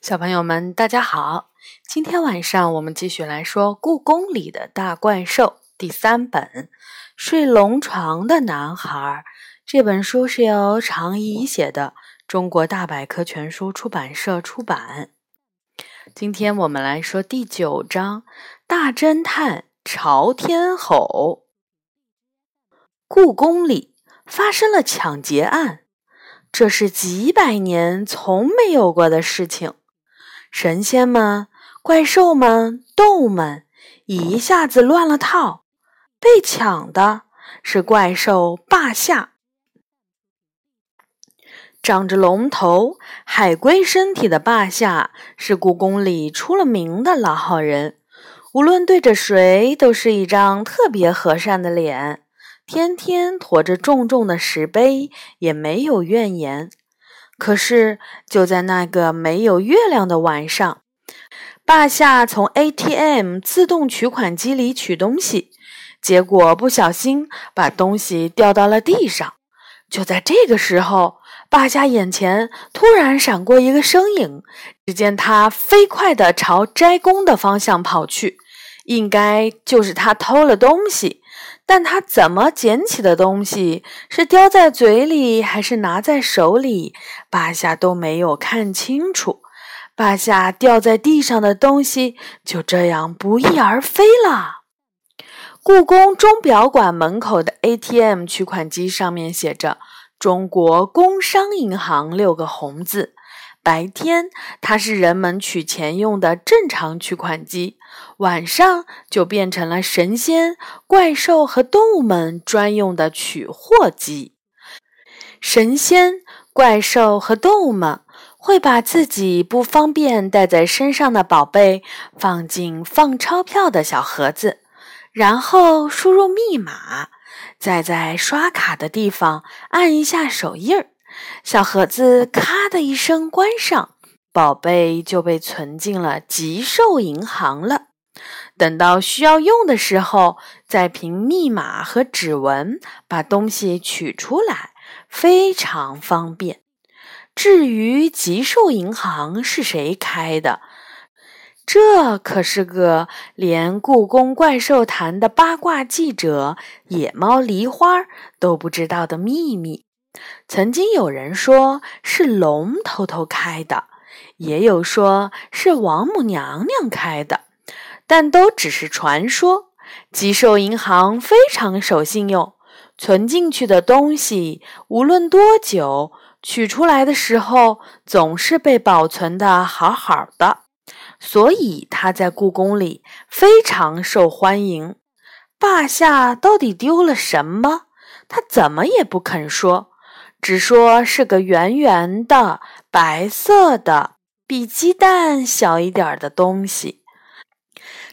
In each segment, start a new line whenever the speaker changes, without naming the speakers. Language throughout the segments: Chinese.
小朋友们，大家好！今天晚上我们继续来说《故宫里的大怪兽》第三本《睡龙床的男孩》。这本书是由常怡写的，中国大百科全书出版社出版。今天我们来说第九章《大侦探朝天吼》。故宫里发生了抢劫案，这是几百年从没有过的事情。神仙们、怪兽们、动物们？一下子乱了套。被抢的是怪兽霸下，长着龙头、海龟身体的霸下是故宫里出了名的老好人，无论对着谁都是一张特别和善的脸，天天驮着重重的石碑也没有怨言。可是，就在那个没有月亮的晚上，霸下从 ATM 自动取款机里取东西，结果不小心把东西掉到了地上。就在这个时候，霸下眼前突然闪过一个身影，只见他飞快地朝斋宫的方向跑去，应该就是他偷了东西。但他怎么捡起的东西，是叼在嘴里还是拿在手里，巴夏都没有看清楚。巴夏掉在地上的东西就这样不翼而飞了。故宫钟表馆门口的 ATM 取款机上面写着“中国工商银行”六个红字。白天，它是人们取钱用的正常取款机；晚上就变成了神仙、怪兽和动物们专用的取货机。神仙、怪兽和动物们会把自己不方便带在身上的宝贝放进放钞票的小盒子，然后输入密码，再在刷卡的地方按一下手印儿。小盒子咔的一声关上，宝贝就被存进了极兽银行了。等到需要用的时候，再凭密码和指纹把东西取出来，非常方便。至于吉寿银行是谁开的，这可是个连故宫怪兽坛的八卦记者野猫梨花都不知道的秘密。曾经有人说是龙偷偷开的，也有说是王母娘娘开的，但都只是传说。吉寿银行非常守信用，存进去的东西无论多久，取出来的时候总是被保存的好好的，所以它在故宫里非常受欢迎。霸下到底丢了什么？他怎么也不肯说。只说是个圆圆的、白色的、比鸡蛋小一点的东西。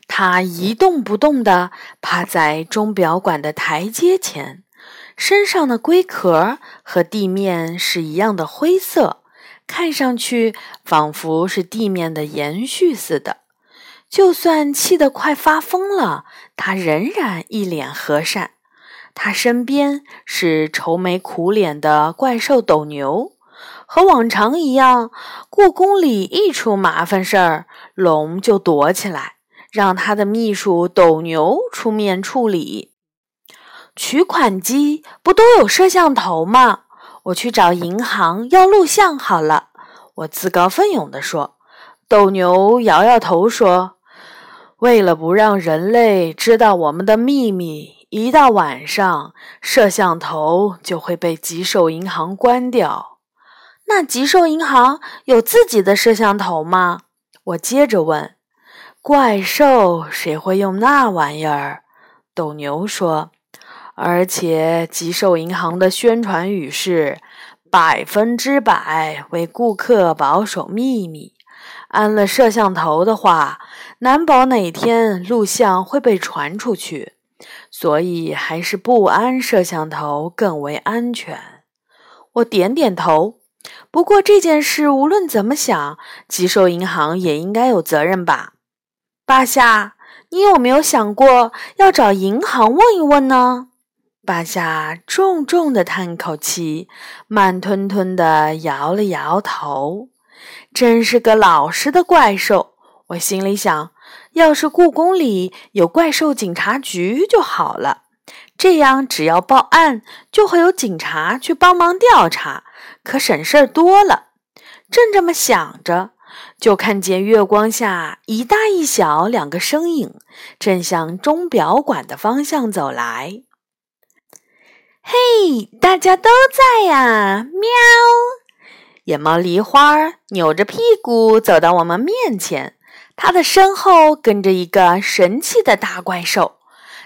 它一动不动地趴在钟表馆的台阶前，身上的龟壳和地面是一样的灰色，看上去仿佛是地面的延续似的。就算气得快发疯了，它仍然一脸和善。他身边是愁眉苦脸的怪兽斗牛，和往常一样，故宫里一出麻烦事儿，龙就躲起来，让他的秘书斗牛出面处理。取款机不都有摄像头吗？我去找银行要录像好了。我自告奋勇地说。斗牛摇摇头说：“为了不让人类知道我们的秘密。”一到晚上，摄像头就会被吉寿银行关掉。那吉寿银行有自己的摄像头吗？我接着问。怪兽谁会用那玩意儿？斗牛说。而且吉寿银行的宣传语是百分之百为顾客保守秘密。安了摄像头的话，难保哪天录像会被传出去。所以还是不安摄像头更为安全。我点点头。不过这件事无论怎么想，吉寿银行也应该有责任吧？巴夏，你有没有想过要找银行问一问呢？巴夏重重的叹口气，慢吞吞的摇了摇头。真是个老实的怪兽。我心里想，要是故宫里有怪兽警察局就好了，这样只要报案，就会有警察去帮忙调查，可省事儿多了。正这么想着，就看见月光下一大一小两个身影，正向钟表馆的方向走来。嘿，大家都在呀！喵！野猫梨花扭着屁股走到我们面前，它的身后跟着一个神气的大怪兽。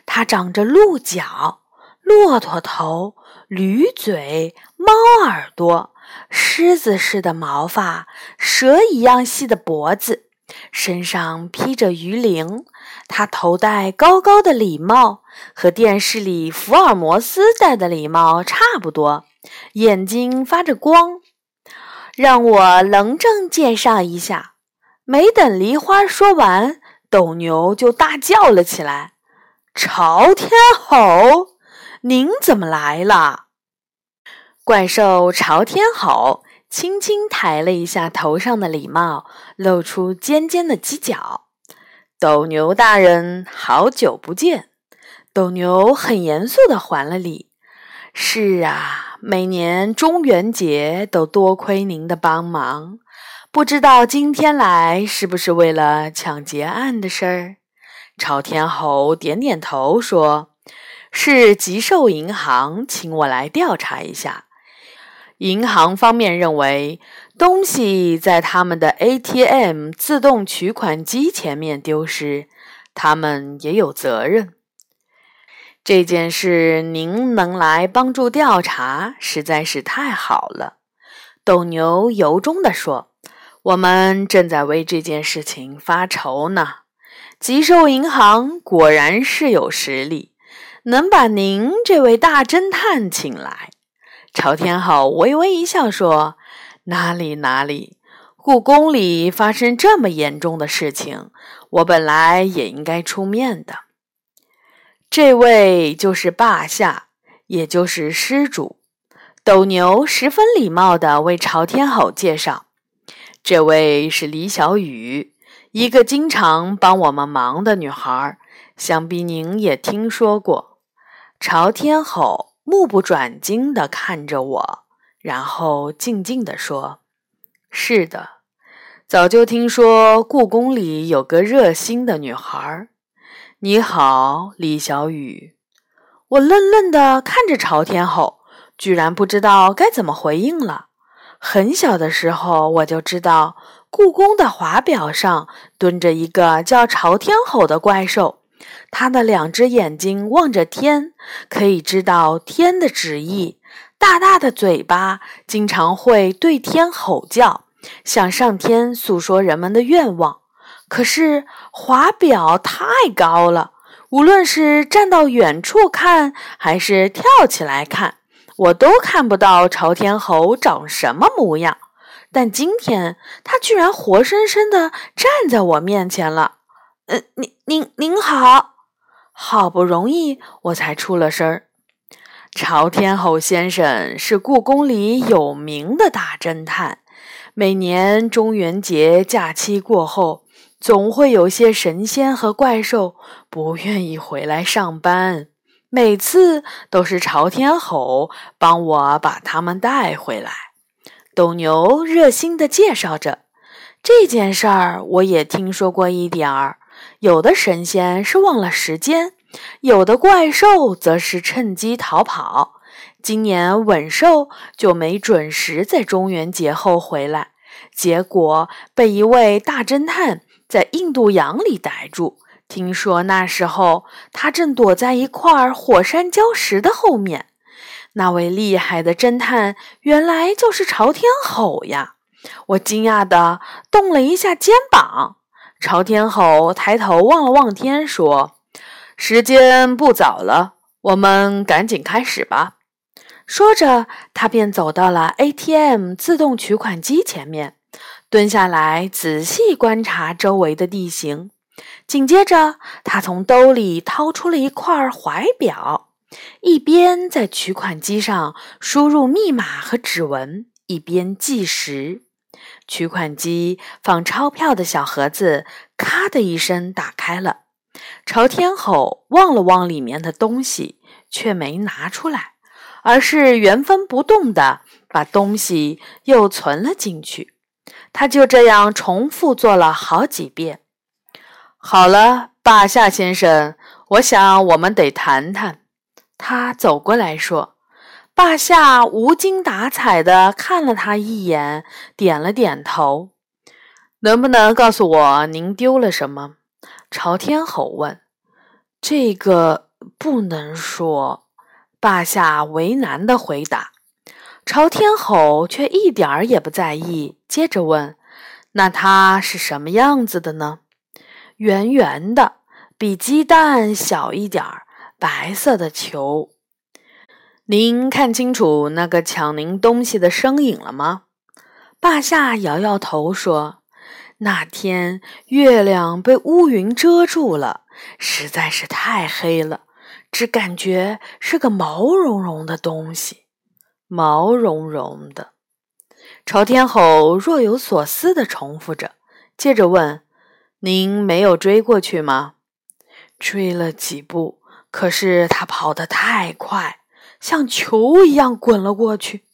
它长着鹿角、骆驼头、驴嘴、猫耳朵、狮子似的毛发、蛇一样细的脖子，身上披着鱼鳞。它头戴高高的礼帽，和电视里福尔摩斯戴的礼帽差不多，眼睛发着光。让我隆重介绍一下。没等梨花说完，斗牛就大叫了起来：“朝天吼，您怎么来了？”怪兽朝天吼轻轻抬了一下头上的礼帽，露出尖尖的犄角。斗牛大人，好久不见！斗牛很严肃地还了礼。是啊，每年中元节都多亏您的帮忙。不知道今天来是不是为了抢劫案的事儿？朝天猴点点头说：“是吉寿银行请我来调查一下。银行方面认为。”东西在他们的 ATM 自动取款机前面丢失，他们也有责任。这件事您能来帮助调查，实在是太好了。”斗牛由衷地说，“我们正在为这件事情发愁呢。吉寿银行果然是有实力，能把您这位大侦探请来。”朝天吼微微一笑说。哪里哪里，故宫里发生这么严重的事情，我本来也应该出面的。这位就是霸下，也就是施主。斗牛十分礼貌地为朝天吼介绍：“这位是李小雨，一个经常帮我们忙的女孩，想必您也听说过。”朝天吼目不转睛地看着我。然后静静地说：“是的，早就听说故宫里有个热心的女孩。你好，李小雨。”我愣愣地看着朝天吼，居然不知道该怎么回应了。很小的时候我就知道，故宫的华表上蹲着一个叫朝天吼的怪兽，他的两只眼睛望着天，可以知道天的旨意。大大的嘴巴经常会对天吼叫，向上天诉说人们的愿望。可是华表太高了，无论是站到远处看，还是跳起来看，我都看不到朝天猴长什么模样。但今天他居然活生生的站在我面前了。呃，您您您好，好不容易我才出了声儿。朝天吼先生是故宫里有名的大侦探。每年中元节假期过后，总会有些神仙和怪兽不愿意回来上班，每次都是朝天吼帮我把他们带回来。斗牛热心地介绍着这件事儿，我也听说过一点儿。有的神仙是忘了时间。有的怪兽则是趁机逃跑。今年稳兽就没准时在中元节后回来，结果被一位大侦探在印度洋里逮住。听说那时候他正躲在一块火山礁石的后面。那位厉害的侦探原来就是朝天吼呀！我惊讶地动了一下肩膀。朝天吼抬头望了望天，说。时间不早了，我们赶紧开始吧。说着，他便走到了 ATM 自动取款机前面，蹲下来仔细观察周围的地形。紧接着，他从兜里掏出了一块怀表，一边在取款机上输入密码和指纹，一边计时。取款机放钞票的小盒子“咔”的一声打开了。朝天吼望了望里面的东西，却没拿出来，而是原封不动的把东西又存了进去。他就这样重复做了好几遍。好了，霸下先生，我想我们得谈谈。他走过来说。霸下无精打采地看了他一眼，点了点头。能不能告诉我您丢了什么？朝天吼问。这个不能说。霸下为难地回答。朝天吼却一点儿也不在意，接着问：“那它是什么样子的呢？”圆圆的，比鸡蛋小一点儿，白色的球。您看清楚那个抢您东西的身影了吗？霸下摇摇头说：“那天月亮被乌云遮住了，实在是太黑了，只感觉是个毛茸茸的东西。毛茸茸的。”朝天吼若有所思地重复着，接着问：“您没有追过去吗？”“追了几步，可是他跑得太快。”像球一样滚了过去，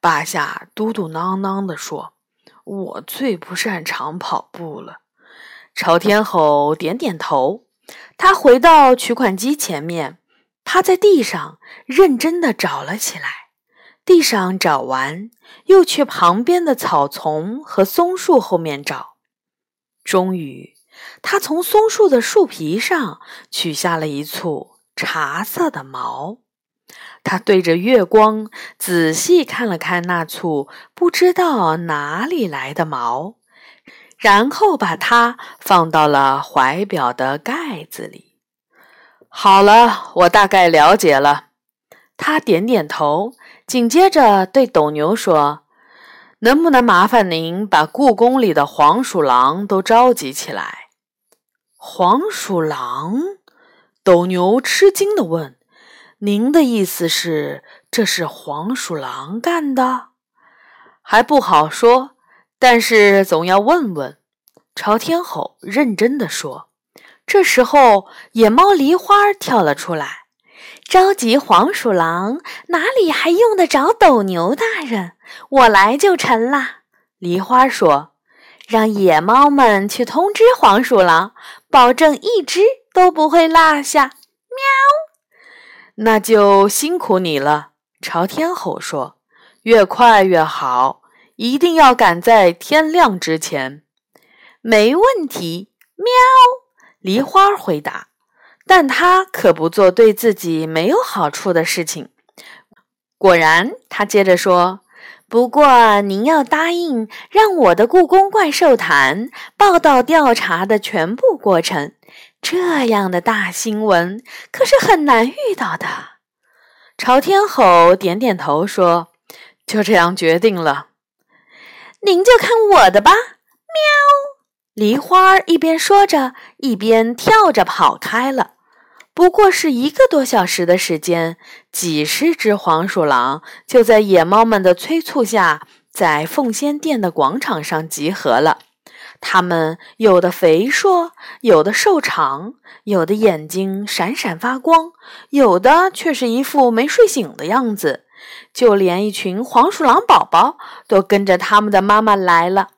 巴夏嘟嘟囔囔地说：“我最不擅长跑步了。”朝天吼点点头，他回到取款机前面，趴在地上认真地找了起来。地上找完，又去旁边的草丛和松树后面找。终于，他从松树的树皮上取下了一簇茶色的毛。他对着月光仔细看了看那簇不知道哪里来的毛，然后把它放到了怀表的盖子里。好了，我大概了解了。他点点头，紧接着对斗牛说：“能不能麻烦您把故宫里的黄鼠狼都召集起来？”黄鼠狼？斗牛吃惊地问。您的意思是，这是黄鼠狼干的？还不好说，但是总要问问。朝天吼认真的说。这时候，野猫梨花跳了出来：“召集黄鼠狼，哪里还用得着斗牛大人？我来就成啦。”梨花说：“让野猫们去通知黄鼠狼，保证一只都不会落下。”喵。那就辛苦你了，朝天吼说：“越快越好，一定要赶在天亮之前。”没问题，喵！梨花回答。但他可不做对自己没有好处的事情。果然，他接着说：“不过您要答应让我的故宫怪兽谈报道调查的全部过程。”这样的大新闻可是很难遇到的。朝天吼点点头说：“就这样决定了，您就看我的吧。”喵！梨花一边说着，一边跳着跑开了。不过是一个多小时的时间，几十只黄鼠狼就在野猫们的催促下，在凤仙殿的广场上集合了。它们有的肥硕，有的瘦长，有的眼睛闪闪发光，有的却是一副没睡醒的样子。就连一群黄鼠狼宝宝都跟着他们的妈妈来了。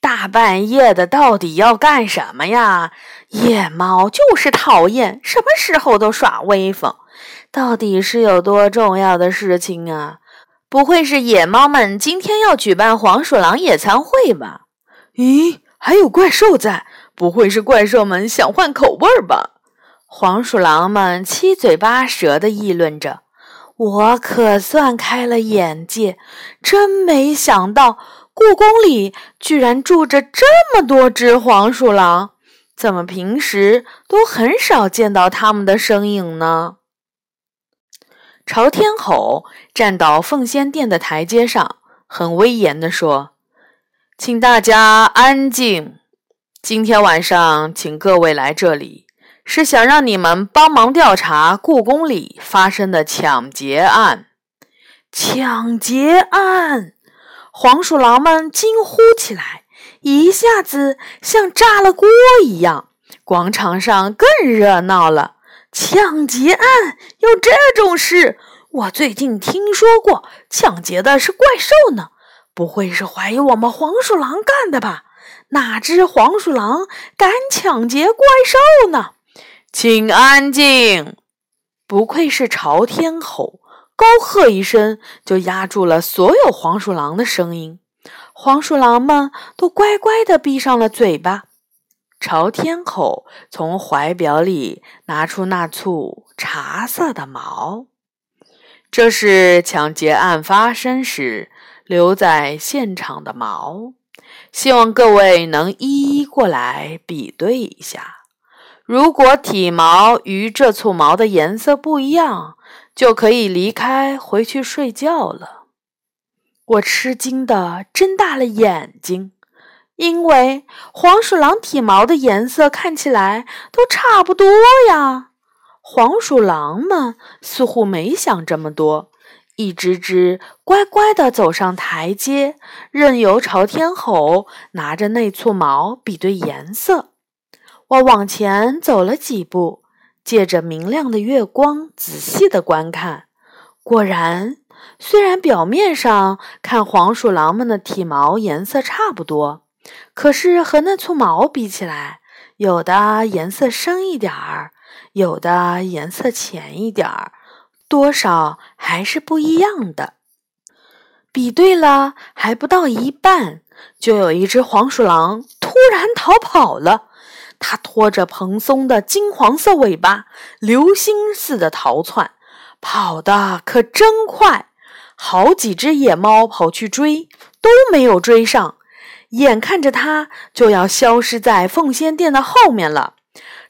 大半夜的，到底要干什么呀？野猫就是讨厌，什么时候都耍威风。到底是有多重要的事情啊？不会是野猫们今天要举办黄鼠狼野餐会吧？咦？还有怪兽在，不会是怪兽们想换口味吧？黄鼠狼们七嘴八舌地议论着。我可算开了眼界，真没想到故宫里居然住着这么多只黄鼠狼，怎么平时都很少见到他们的身影呢？朝天吼站到奉仙殿的台阶上，很威严地说。请大家安静。今天晚上请各位来这里，是想让你们帮忙调查故宫里发生的抢劫案。抢劫案！黄鼠狼们惊呼起来，一下子像炸了锅一样。广场上更热闹了。抢劫案有这种事？我最近听说过，抢劫的是怪兽呢。不会是怀疑我们黄鼠狼干的吧？哪只黄鼠狼敢抢劫怪兽呢？请安静！不愧是朝天吼，高喝一声就压住了所有黄鼠狼的声音。黄鼠狼们都乖乖地闭上了嘴巴。朝天吼从怀表里拿出那簇茶色的毛，这是抢劫案发生时留在现场的毛，希望各位能一一过来比对一下。如果体毛与这簇毛的颜色不一样，就可以离开，回去睡觉了。我吃惊的睁大了眼睛，因为黄鼠狼体毛的颜色看起来都差不多呀。黄鼠狼们似乎没想这么多，一只只乖乖地走上台阶，任由朝天吼拿着那簇毛比对颜色。我往前走了几步，借着明亮的月光仔细的观看。果然，虽然表面上看黄鼠狼们的体毛颜色差不多，可是和那簇毛比起来，有的颜色深一点儿，有的颜色浅一点儿，多少还是不一样的。比对了还不到一半，就有一只黄鼠狼突然逃跑了。它拖着蓬松的金黄色尾巴，流星似的逃窜，跑得可真快。好几只野猫跑去追，都没有追上。眼看着它就要消失在凤仙殿的后面了，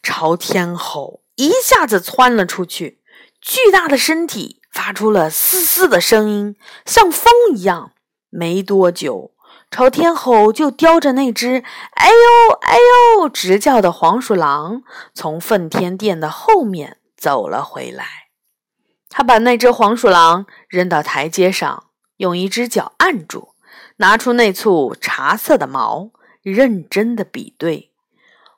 朝天吼一下子窜了出去，巨大的身体发出了嘶嘶的声音，像风一样。没多久。朝天吼就叼着那只“哎呦哎呦”直叫的黄鼠狼，从奉天殿的后面走了回来。他把那只黄鼠狼扔到台阶上，用一只脚按住，拿出那簇茶色的毛，认真的比对。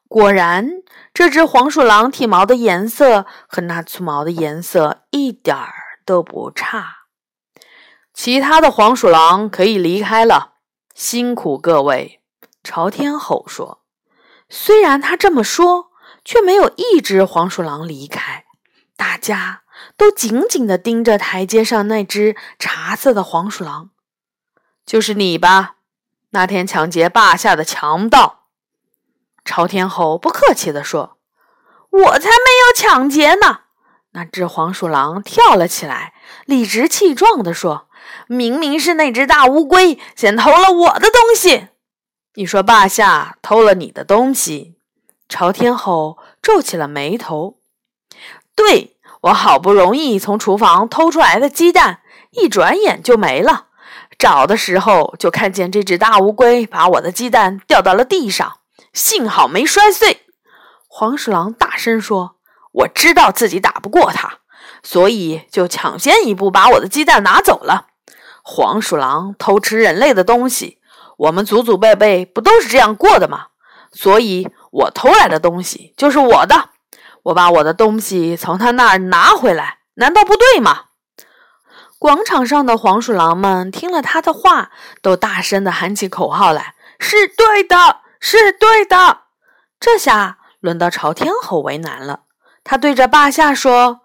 果然，这只黄鼠狼体毛的颜色和那簇毛的颜色一点儿都不差。其他的黄鼠狼可以离开了。辛苦各位，朝天吼说。虽然他这么说，却没有一只黄鼠狼离开。大家都紧紧地盯着台阶上那只茶色的黄鼠狼。就是你吧，那天抢劫霸下的强盗。朝天吼不客气地说：“我才没有抢劫呢！”那只黄鼠狼跳了起来，理直气壮地说。明明是那只大乌龟先偷了我的东西，你说霸下偷了你的东西？朝天吼皱起了眉头。对我好不容易从厨房偷出来的鸡蛋，一转眼就没了。找的时候就看见这只大乌龟把我的鸡蛋掉到了地上，幸好没摔碎。黄鼠狼大声说：“我知道自己打不过它，所以就抢先一步把我的鸡蛋拿走了。”黄鼠狼偷吃人类的东西，我们祖祖辈辈不都是这样过的吗？所以，我偷来的东西就是我的，我把我的东西从他那儿拿回来，难道不对吗？广场上的黄鼠狼们听了他的话，都大声地喊起口号来：“是对的，是对的！”这下轮到朝天吼为难了，他对着霸下说：“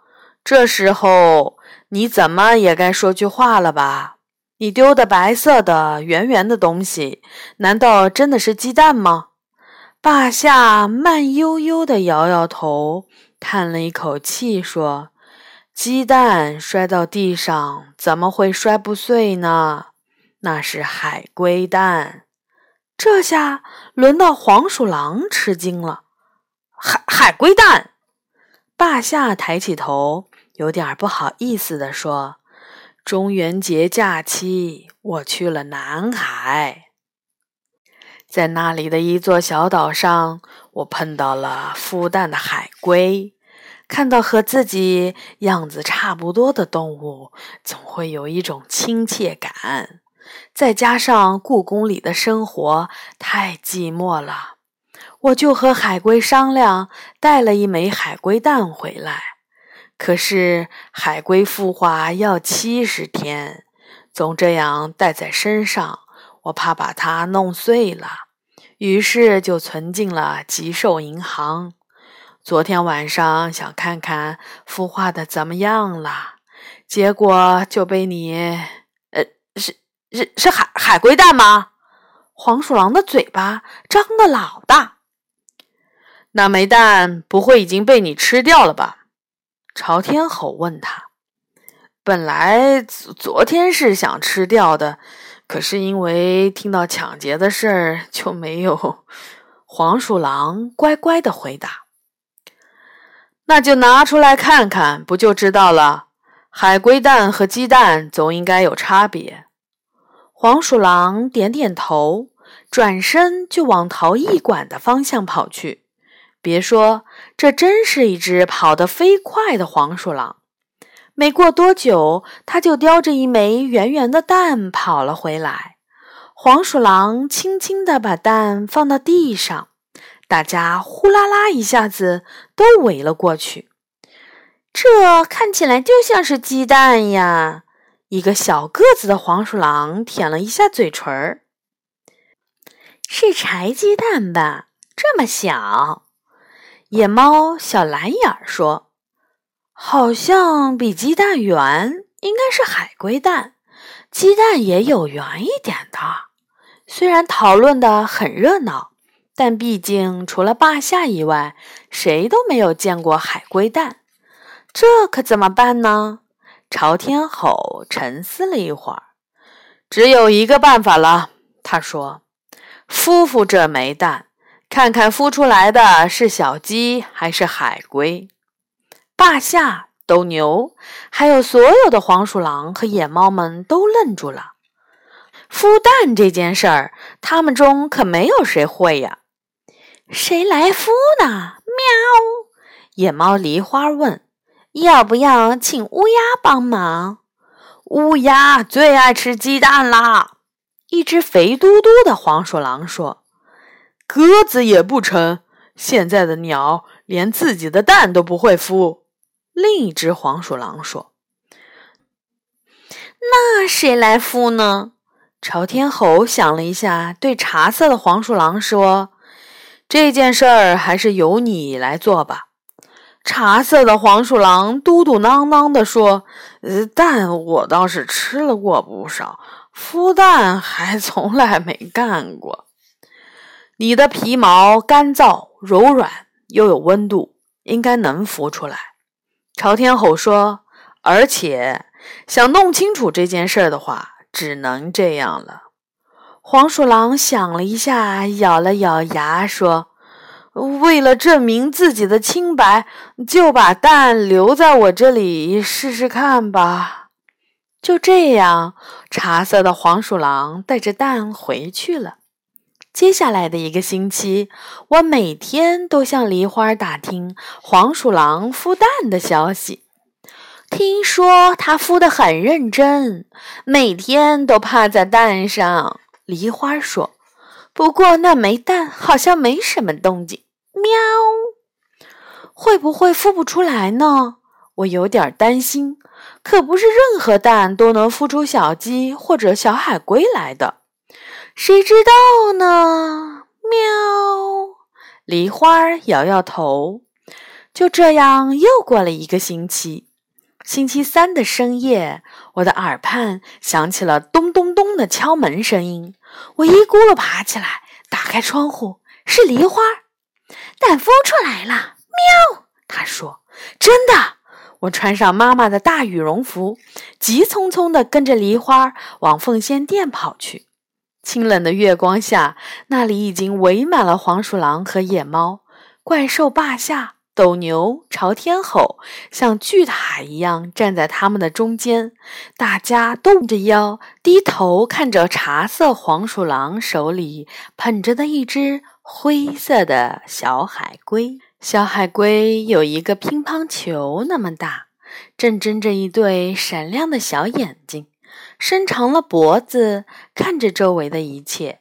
这时候你怎么也该说句话了吧？”你丢的白色的圆圆的东西，难道真的是鸡蛋吗？霸下慢悠悠地摇摇头，叹了一口气，说：“鸡蛋摔到地上，怎么会摔不碎呢？那是海龟蛋。”这下轮到黄鼠狼吃惊了：“海海龟蛋！”霸下抬起头，有点不好意思地说。中元节假期，我去了南海，在那里的一座小岛上，我碰到了孵蛋的海龟。看到和自己样子差不多的动物，总会有一种亲切感。再加上故宫里的生活太寂寞了，我就和海龟商量，带了一枚海龟蛋回来。可是海龟孵化要七十天，总这样带在身上，我怕把它弄碎了，于是就存进了吉寿银行。昨天晚上想看看孵化的怎么样了，结果就被你……呃，是是是海海龟蛋吗？黄鼠狼的嘴巴张得老大。那枚蛋不会已经被你吃掉了吧？朝天吼问他。本来昨天是想吃掉的，可是因为听到抢劫的事儿，就没有。黄鼠狼乖乖的回答。那就拿出来看看，不就知道了。海龟蛋和鸡蛋总应该有差别。黄鼠狼点点头，转身就往陶艺馆的方向跑去。别说，这真是一只跑得飞快的黄鼠狼。没过多久，它就叼着一枚圆圆的蛋跑了回来。黄鼠狼轻轻地把蛋放到地上。大家呼啦啦一下子都围了过去，这看起来就像是鸡蛋呀！一个小个子的黄鼠狼舔了一下嘴唇儿，是柴鸡蛋吧？这么小。野猫小蓝眼儿说：“好像比鸡蛋圆，应该是海龟蛋。鸡蛋也有圆一点的。”虽然讨论的很热闹。但毕竟，除了霸下以外，谁都没有见过海龟蛋，这可怎么办呢？朝天吼沉思了一会儿，只有一个办法了。他说：“孵孵这枚蛋，看看孵出来的是小鸡还是海龟。”霸下、斗牛，还有所有的黄鼠狼和野猫们都愣住了。孵蛋这件事儿，他们中可没有谁会呀。谁来孵呢？喵！野猫梨花问：“要不要请乌鸦帮忙？”乌鸦最爱吃鸡蛋啦！一只肥嘟嘟的黄鼠狼说：“鸽子也不成，现在的鸟连自己的蛋都不会孵。”另一只黄鼠狼说：“那谁来孵呢？”朝天猴想了一下，对茶色的黄鼠狼说。这件事儿还是由你来做吧。”茶色的黄鼠狼嘟嘟囔囔地说，“呃，蛋我倒是吃了过不少，孵蛋还从来没干过。你的皮毛干燥柔软，又有温度，应该能孵出来。”朝天吼说，“而且想弄清楚这件事的话，只能这样了。”黄鼠狼想了一下，咬了咬牙，说：“为了证明自己的清白，就把蛋留在我这里试试看吧。”就这样，茶色的黄鼠狼带着蛋回去了。接下来的一个星期，我每天都向梨花打听黄鼠狼孵蛋的消息。听说它孵得很认真，每天都趴在蛋上。梨花说：“不过那枚蛋好像没什么动静。”喵，会不会孵不出来呢？我有点担心。可不是任何蛋都能孵出小鸡或者小海龟来的，谁知道呢？喵，梨花摇摇头。就这样，又过了一个星期。星期三的深夜，我的耳畔响起了咚咚咚的敲门声音。我一咕噜爬起来，打开窗户，是梨花，蛋孵出来了。喵，他说：“真的。”我穿上妈妈的大羽绒服，急匆匆地跟着梨花往凤仙殿跑去。清冷的月光下，那里已经围满了黄鼠狼和野猫，怪兽霸下。斗牛朝天吼，像巨塔一样站在他们的中间。大家动着腰，低头看着茶色黄鼠狼手里捧着的一只灰色的小海龟。小海龟有一个乒乓球那么大，正睁着一对闪亮的小眼睛，伸长了脖子看着周围的一切。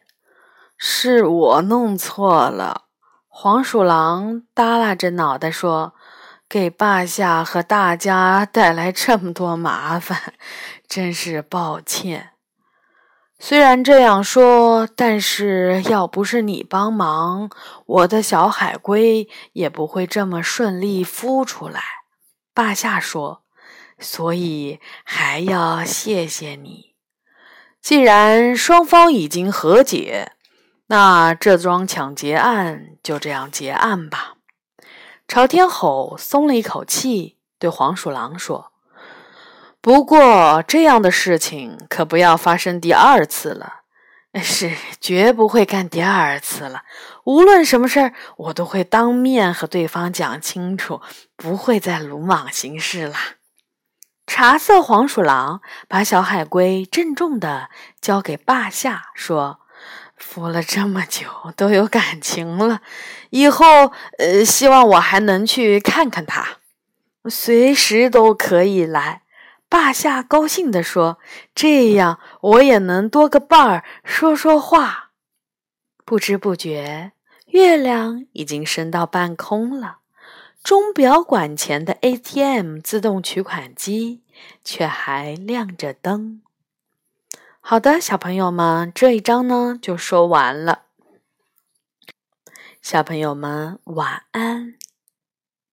是我弄错了，黄鼠狼耷拉着脑袋说：“给霸下和大家带来这么多麻烦，真是抱歉。”虽然这样说，但是要不是你帮忙，我的小海龟也不会这么顺利孵出来。霸下说：“所以还要谢谢你。既然双方已经和解。”那这桩抢劫案就这样结案吧。朝天吼松了一口气，对黄鼠狼说：“不过这样的事情可不要发生第二次了。是，绝不会干第二次了。无论什么事儿，我都会当面和对方讲清楚，不会再鲁莽行事了。”
茶色黄鼠狼把小海龟郑重地交给霸下，说。
孵了这么久，都有感情了。以后，呃，希望我还能去看看它，
随时都可以来。霸下高兴地说：“这样我也能多个伴儿，说说话。”不知不觉，月亮已经升到半空了，钟表馆前的 ATM 自动取款机却还亮着灯。好的，小朋友们，这一章呢就说完了。小朋友们，晚安。